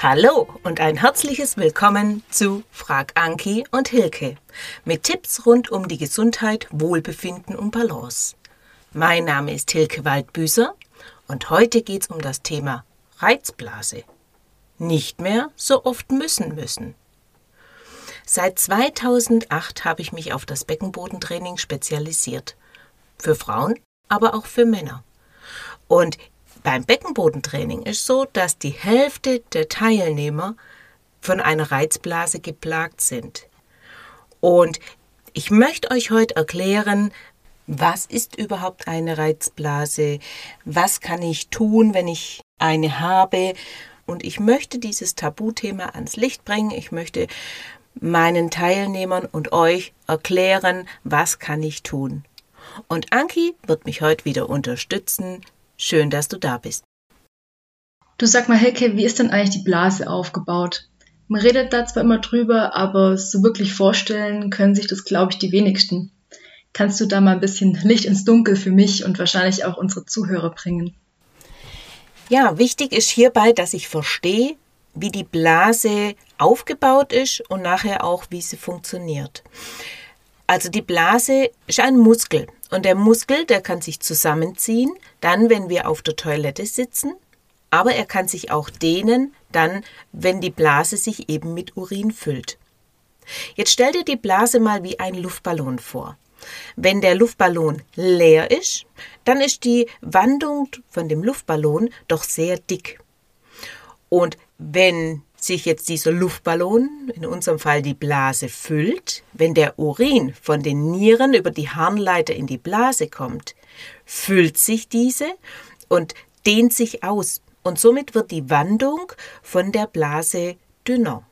Hallo und ein herzliches Willkommen zu Frag Anki und Hilke mit Tipps rund um die Gesundheit, Wohlbefinden und Balance. Mein Name ist Hilke Waldbüßer und heute geht es um das Thema Reizblase. Nicht mehr so oft müssen müssen. Seit 2008 habe ich mich auf das Beckenbodentraining spezialisiert. Für Frauen, aber auch für Männer. Und beim Beckenbodentraining ist so, dass die Hälfte der Teilnehmer von einer Reizblase geplagt sind. Und ich möchte euch heute erklären, was ist überhaupt eine Reizblase? Was kann ich tun, wenn ich eine habe? Und ich möchte dieses Tabuthema ans Licht bringen. Ich möchte meinen Teilnehmern und euch erklären, was kann ich tun. Und Anki wird mich heute wieder unterstützen, Schön, dass du da bist. Du sag mal, Helke, wie ist denn eigentlich die Blase aufgebaut? Man redet da zwar immer drüber, aber so wirklich vorstellen können sich das, glaube ich, die wenigsten. Kannst du da mal ein bisschen Licht ins Dunkel für mich und wahrscheinlich auch unsere Zuhörer bringen? Ja, wichtig ist hierbei, dass ich verstehe, wie die Blase aufgebaut ist und nachher auch, wie sie funktioniert. Also die Blase ist ein Muskel und der Muskel, der kann sich zusammenziehen, dann wenn wir auf der Toilette sitzen, aber er kann sich auch dehnen, dann wenn die Blase sich eben mit Urin füllt. Jetzt stell dir die Blase mal wie ein Luftballon vor. Wenn der Luftballon leer ist, dann ist die Wandung von dem Luftballon doch sehr dick. Und wenn sich jetzt dieser Luftballon, in unserem Fall die Blase, füllt, wenn der Urin von den Nieren über die Harnleiter in die Blase kommt, füllt sich diese und dehnt sich aus. Und somit wird die Wandung von der Blase dünner.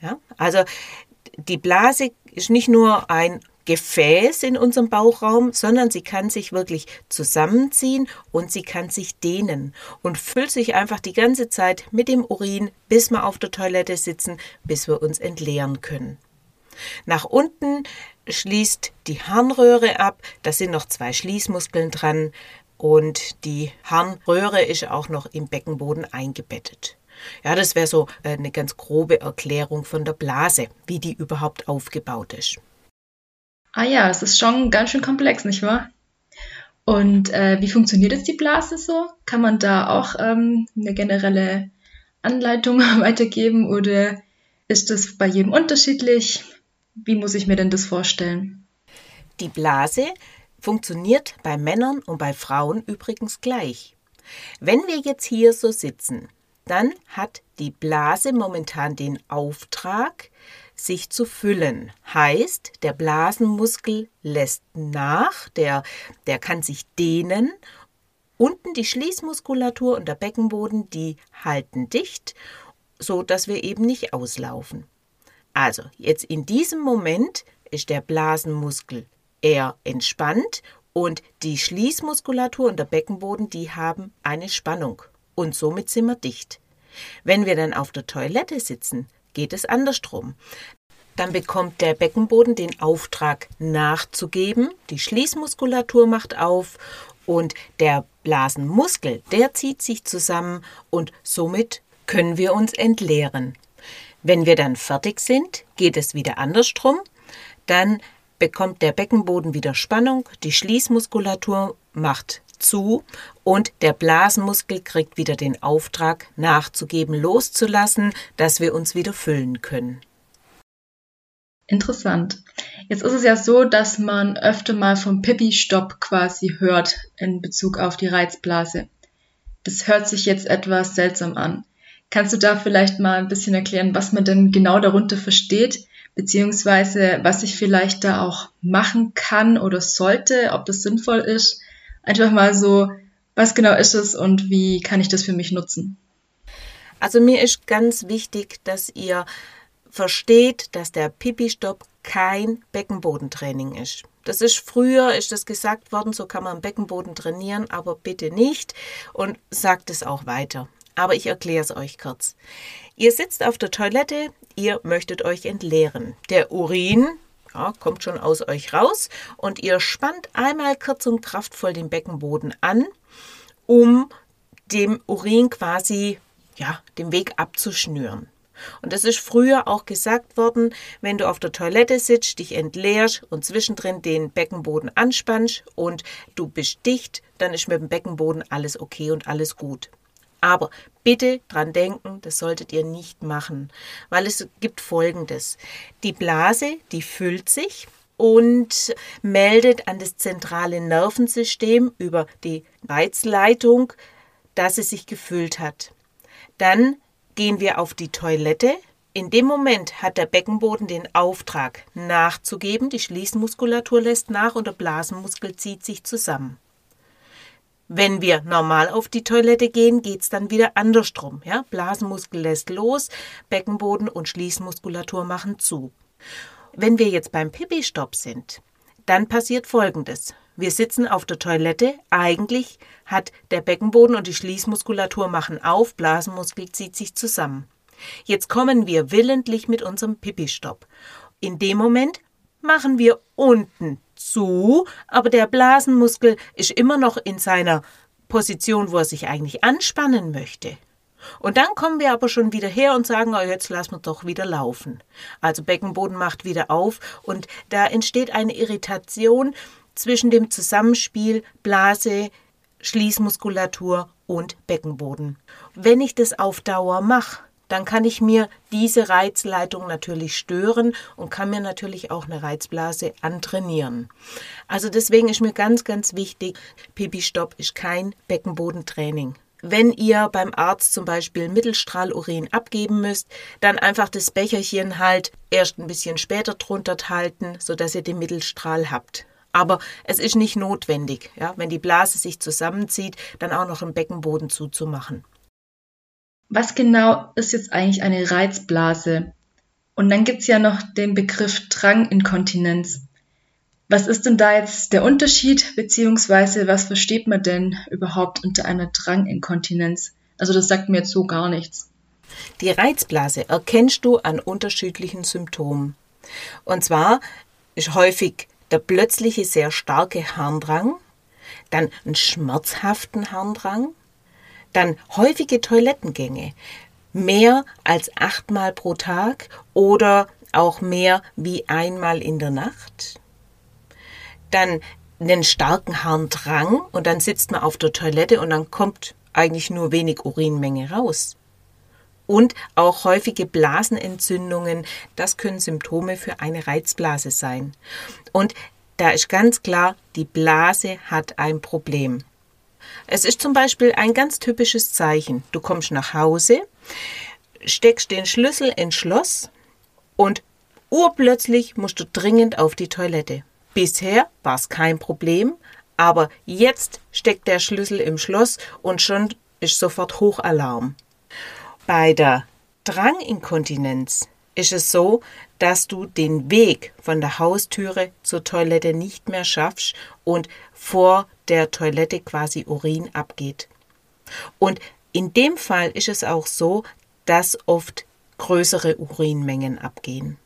Ja? Also die Blase ist nicht nur ein Gefäß in unserem Bauchraum, sondern sie kann sich wirklich zusammenziehen und sie kann sich dehnen und füllt sich einfach die ganze Zeit mit dem Urin, bis wir auf der Toilette sitzen, bis wir uns entleeren können. Nach unten schließt die Harnröhre ab, da sind noch zwei Schließmuskeln dran und die Harnröhre ist auch noch im Beckenboden eingebettet. Ja, das wäre so äh, eine ganz grobe Erklärung von der Blase, wie die überhaupt aufgebaut ist. Ah ja, es ist schon ganz schön komplex, nicht wahr? Und äh, wie funktioniert jetzt die Blase so? Kann man da auch ähm, eine generelle Anleitung weitergeben oder ist das bei jedem unterschiedlich? Wie muss ich mir denn das vorstellen? Die Blase funktioniert bei Männern und bei Frauen übrigens gleich. Wenn wir jetzt hier so sitzen, dann hat die Blase momentan den Auftrag, sich zu füllen. Heißt, der Blasenmuskel lässt nach, der, der kann sich dehnen. Unten die Schließmuskulatur und der Beckenboden, die halten dicht, so dass wir eben nicht auslaufen. Also, jetzt in diesem Moment ist der Blasenmuskel eher entspannt und die Schließmuskulatur und der Beckenboden, die haben eine Spannung und somit sind wir dicht. Wenn wir dann auf der Toilette sitzen, geht es andersrum. Dann bekommt der Beckenboden den Auftrag nachzugeben, die Schließmuskulatur macht auf und der Blasenmuskel, der zieht sich zusammen und somit können wir uns entleeren. Wenn wir dann fertig sind, geht es wieder andersrum. Dann bekommt der Beckenboden wieder Spannung, die Schließmuskulatur macht zu und der Blasenmuskel kriegt wieder den Auftrag nachzugeben, loszulassen, dass wir uns wieder füllen können. Interessant. Jetzt ist es ja so, dass man öfter mal vom Pipi-Stopp quasi hört in Bezug auf die Reizblase. Das hört sich jetzt etwas seltsam an. Kannst du da vielleicht mal ein bisschen erklären, was man denn genau darunter versteht, beziehungsweise was ich vielleicht da auch machen kann oder sollte, ob das sinnvoll ist? Einfach mal so, was genau ist es und wie kann ich das für mich nutzen? Also mir ist ganz wichtig, dass ihr versteht, dass der Pipi-Stopp kein Beckenbodentraining ist. Das ist früher, ist das gesagt worden, so kann man Beckenboden trainieren, aber bitte nicht und sagt es auch weiter. Aber ich erkläre es euch kurz. Ihr sitzt auf der Toilette, ihr möchtet euch entleeren. Der Urin ja, kommt schon aus euch raus und ihr spannt einmal kurz und kraftvoll den Beckenboden an, um dem Urin quasi ja, den Weg abzuschnüren. Und das ist früher auch gesagt worden, wenn du auf der Toilette sitzt, dich entleerst und zwischendrin den Beckenboden anspannst und du bist dicht, dann ist mit dem Beckenboden alles okay und alles gut. Aber bitte dran denken, das solltet ihr nicht machen, weil es gibt Folgendes. Die Blase, die füllt sich und meldet an das zentrale Nervensystem über die Reizleitung, dass es sich gefüllt hat. Dann gehen wir auf die Toilette. In dem Moment hat der Beckenboden den Auftrag nachzugeben, die Schließmuskulatur lässt nach und der Blasenmuskel zieht sich zusammen. Wenn wir normal auf die Toilette gehen, geht es dann wieder andersrum. Ja? Blasenmuskel lässt los, Beckenboden und Schließmuskulatur machen zu. Wenn wir jetzt beim Pipi-Stopp sind, dann passiert Folgendes. Wir sitzen auf der Toilette. Eigentlich hat der Beckenboden und die Schließmuskulatur machen auf, Blasenmuskel zieht sich zusammen. Jetzt kommen wir willentlich mit unserem Pipi-Stopp. In dem Moment machen wir unten zu, aber der Blasenmuskel ist immer noch in seiner Position, wo er sich eigentlich anspannen möchte. Und dann kommen wir aber schon wieder her und sagen, oh, jetzt lassen wir doch wieder laufen. Also Beckenboden macht wieder auf und da entsteht eine Irritation zwischen dem Zusammenspiel Blase, Schließmuskulatur und Beckenboden. Wenn ich das auf Dauer mache, dann kann ich mir diese Reizleitung natürlich stören und kann mir natürlich auch eine Reizblase antrainieren. Also deswegen ist mir ganz, ganz wichtig, Pipi-Stopp ist kein Beckenbodentraining. Wenn ihr beim Arzt zum Beispiel Mittelstrahlurin abgeben müsst, dann einfach das Becherchen halt erst ein bisschen später drunter halten, sodass ihr den Mittelstrahl habt. Aber es ist nicht notwendig, ja, wenn die Blase sich zusammenzieht, dann auch noch im Beckenboden zuzumachen. Was genau ist jetzt eigentlich eine Reizblase? Und dann gibt es ja noch den Begriff Dranginkontinenz. Was ist denn da jetzt der Unterschied, beziehungsweise was versteht man denn überhaupt unter einer Dranginkontinenz? Also das sagt mir jetzt so gar nichts. Die Reizblase erkennst du an unterschiedlichen Symptomen. Und zwar ist häufig der plötzliche sehr starke Harndrang, dann einen schmerzhaften Harndrang, dann häufige Toilettengänge, mehr als achtmal pro Tag oder auch mehr wie einmal in der Nacht. Dann einen starken Harndrang und dann sitzt man auf der Toilette und dann kommt eigentlich nur wenig Urinmenge raus. Und auch häufige Blasenentzündungen, das können Symptome für eine Reizblase sein. Und da ist ganz klar, die Blase hat ein Problem. Es ist zum Beispiel ein ganz typisches Zeichen. Du kommst nach Hause, steckst den Schlüssel ins Schloss und urplötzlich musst du dringend auf die Toilette. Bisher war es kein Problem, aber jetzt steckt der Schlüssel im Schloss und schon ist sofort Hochalarm. Bei der Dranginkontinenz ist es so, dass du den Weg von der Haustüre zur Toilette nicht mehr schaffst und vor der Toilette quasi Urin abgeht. Und in dem Fall ist es auch so, dass oft größere Urinmengen abgehen.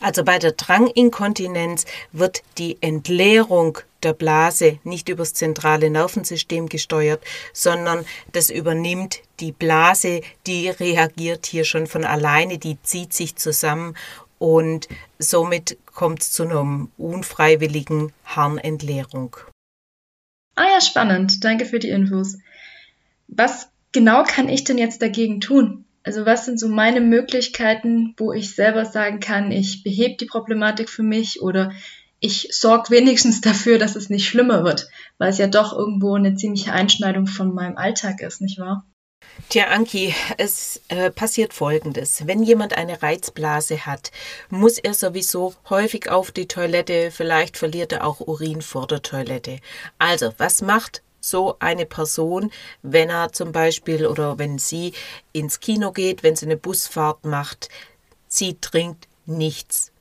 Also bei der Dranginkontinenz wird die Entleerung der Blase nicht übers zentrale Nervensystem gesteuert, sondern das übernimmt die Blase, die reagiert hier schon von alleine, die zieht sich zusammen und somit kommt es zu einer unfreiwilligen Harnentleerung. Ah ja, spannend. Danke für die Infos. Was genau kann ich denn jetzt dagegen tun? Also was sind so meine Möglichkeiten, wo ich selber sagen kann, ich behebe die Problematik für mich oder ich sorge wenigstens dafür, dass es nicht schlimmer wird, weil es ja doch irgendwo eine ziemliche Einschneidung von meinem Alltag ist, nicht wahr? Tja, Anki, es äh, passiert Folgendes. Wenn jemand eine Reizblase hat, muss er sowieso häufig auf die Toilette, vielleicht verliert er auch Urin vor der Toilette. Also, was macht so eine Person, wenn er zum Beispiel oder wenn sie ins Kino geht, wenn sie eine Busfahrt macht, sie trinkt nichts.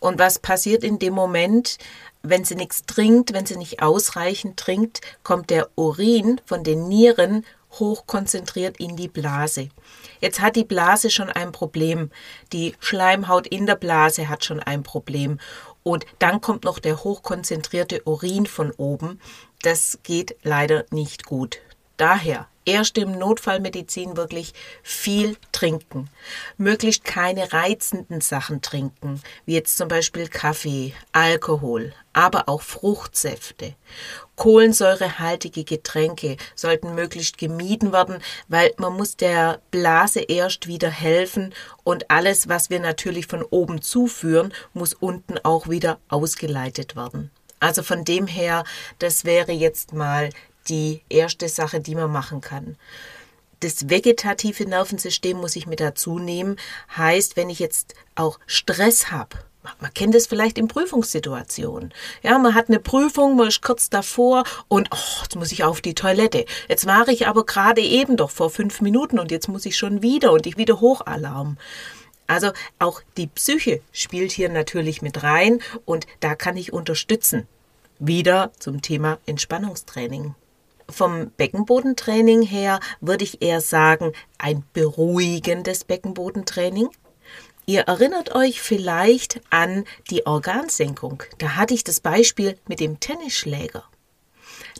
Und was passiert in dem Moment? Wenn sie nichts trinkt, wenn sie nicht ausreichend trinkt, kommt der Urin von den Nieren hochkonzentriert in die Blase. Jetzt hat die Blase schon ein Problem. Die Schleimhaut in der Blase hat schon ein Problem. Und dann kommt noch der hochkonzentrierte Urin von oben. Das geht leider nicht gut. Daher erst im Notfallmedizin wirklich viel trinken. Möglichst keine reizenden Sachen trinken, wie jetzt zum Beispiel Kaffee, Alkohol, aber auch Fruchtsäfte. Kohlensäurehaltige Getränke sollten möglichst gemieden werden, weil man muss der Blase erst wieder helfen und alles, was wir natürlich von oben zuführen, muss unten auch wieder ausgeleitet werden. Also von dem her, das wäre jetzt mal die erste Sache, die man machen kann. Das vegetative Nervensystem muss ich mit dazu nehmen. Heißt, wenn ich jetzt auch Stress habe, man kennt es vielleicht in Prüfungssituationen. Ja, man hat eine Prüfung, man ist kurz davor und oh, jetzt muss ich auf die Toilette. Jetzt war ich aber gerade eben doch vor fünf Minuten und jetzt muss ich schon wieder und ich wieder Hochalarm. Also auch die Psyche spielt hier natürlich mit rein und da kann ich unterstützen. Wieder zum Thema Entspannungstraining. Vom Beckenbodentraining her würde ich eher sagen, ein beruhigendes Beckenbodentraining. Ihr erinnert euch vielleicht an die Organsenkung. Da hatte ich das Beispiel mit dem Tennisschläger.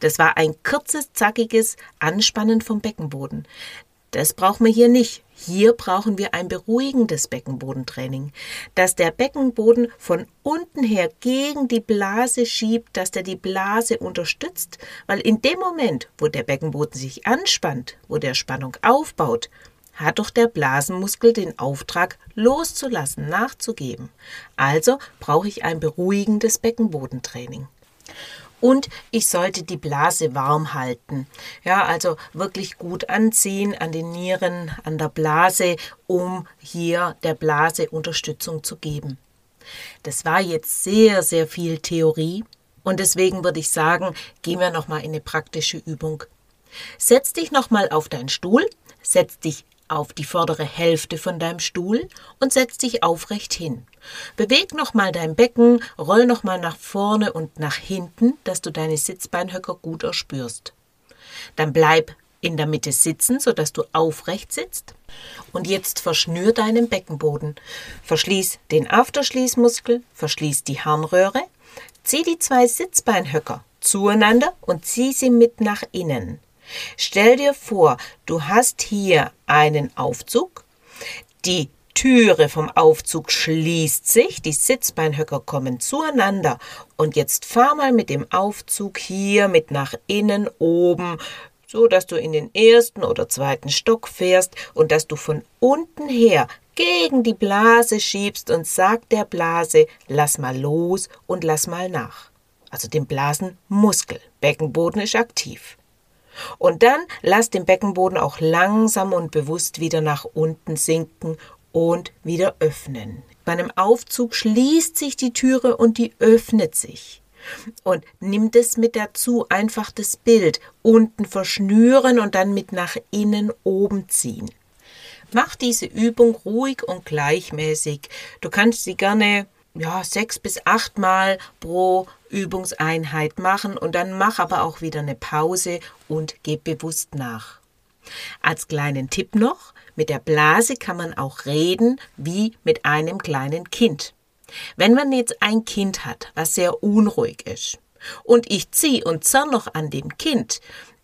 Das war ein kurzes, zackiges Anspannen vom Beckenboden. Das brauchen wir hier nicht. Hier brauchen wir ein beruhigendes Beckenbodentraining, dass der Beckenboden von unten her gegen die Blase schiebt, dass der die Blase unterstützt, weil in dem Moment, wo der Beckenboden sich anspannt, wo der Spannung aufbaut, hat doch der Blasenmuskel den Auftrag loszulassen, nachzugeben. Also brauche ich ein beruhigendes Beckenbodentraining und ich sollte die Blase warm halten. Ja, also wirklich gut anziehen an den Nieren, an der Blase, um hier der Blase Unterstützung zu geben. Das war jetzt sehr, sehr viel Theorie und deswegen würde ich sagen, gehen wir nochmal in eine praktische Übung. Setz dich nochmal auf deinen Stuhl, setz dich auf die vordere Hälfte von deinem Stuhl und setz dich aufrecht hin. Beweg nochmal dein Becken, roll nochmal nach vorne und nach hinten, dass du deine Sitzbeinhöcker gut erspürst. Dann bleib in der Mitte sitzen, sodass du aufrecht sitzt. Und jetzt verschnür deinen Beckenboden. Verschließ den Afterschließmuskel, verschließ die Harnröhre, zieh die zwei Sitzbeinhöcker zueinander und zieh sie mit nach innen. Stell dir vor, du hast hier einen Aufzug, die Türe vom Aufzug schließt sich, die Sitzbeinhöcker kommen zueinander und jetzt fahr mal mit dem Aufzug hier mit nach innen oben, so dass du in den ersten oder zweiten Stock fährst und dass du von unten her gegen die Blase schiebst und sag der Blase, lass mal los und lass mal nach. Also den Blasenmuskel. Beckenboden ist aktiv. Und dann lass den Beckenboden auch langsam und bewusst wieder nach unten sinken und wieder öffnen. Bei einem Aufzug schließt sich die Türe und die öffnet sich. Und nimm das mit dazu, einfach das Bild unten verschnüren und dann mit nach innen oben ziehen. Mach diese Übung ruhig und gleichmäßig. Du kannst sie gerne ja, sechs bis acht Mal pro Übungseinheit machen und dann mach aber auch wieder eine Pause und geh bewusst nach. Als kleinen Tipp noch, mit der Blase kann man auch reden wie mit einem kleinen Kind. Wenn man jetzt ein Kind hat, was sehr unruhig ist, und ich ziehe und zerr noch an dem Kind,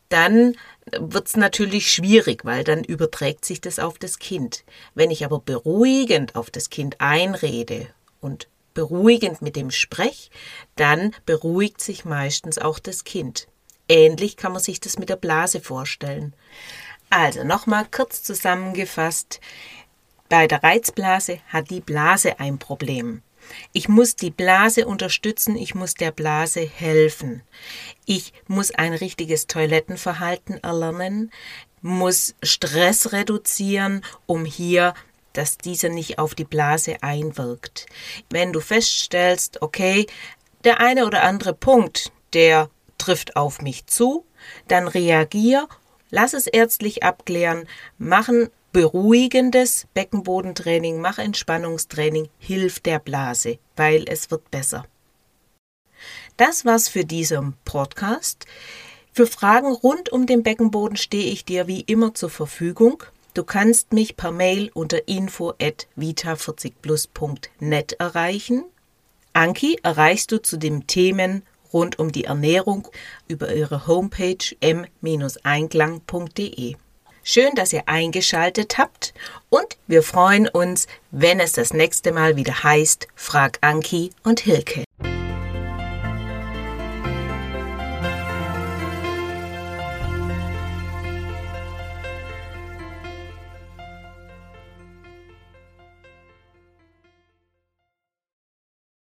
dann wird es natürlich schwierig, weil dann überträgt sich das auf das Kind. Wenn ich aber beruhigend auf das Kind einrede und beruhigend mit dem Sprech, dann beruhigt sich meistens auch das Kind. Ähnlich kann man sich das mit der Blase vorstellen. Also nochmal kurz zusammengefasst. Bei der Reizblase hat die Blase ein Problem. Ich muss die Blase unterstützen, ich muss der Blase helfen. Ich muss ein richtiges Toilettenverhalten erlernen, muss Stress reduzieren, um hier dass dieser nicht auf die Blase einwirkt. Wenn du feststellst, okay, der eine oder andere Punkt, der trifft auf mich zu, dann reagier, lass es ärztlich abklären, machen beruhigendes Beckenbodentraining, mach Entspannungstraining, hilft der Blase, weil es wird besser. Das war's für diesen Podcast. Für Fragen rund um den Beckenboden stehe ich dir wie immer zur Verfügung. Du kannst mich per Mail unter info@vita40plus.net erreichen. Anki erreichst du zu den Themen rund um die Ernährung über ihre Homepage m-einklang.de. Schön, dass ihr eingeschaltet habt und wir freuen uns, wenn es das nächste Mal wieder heißt Frag Anki und Hilke.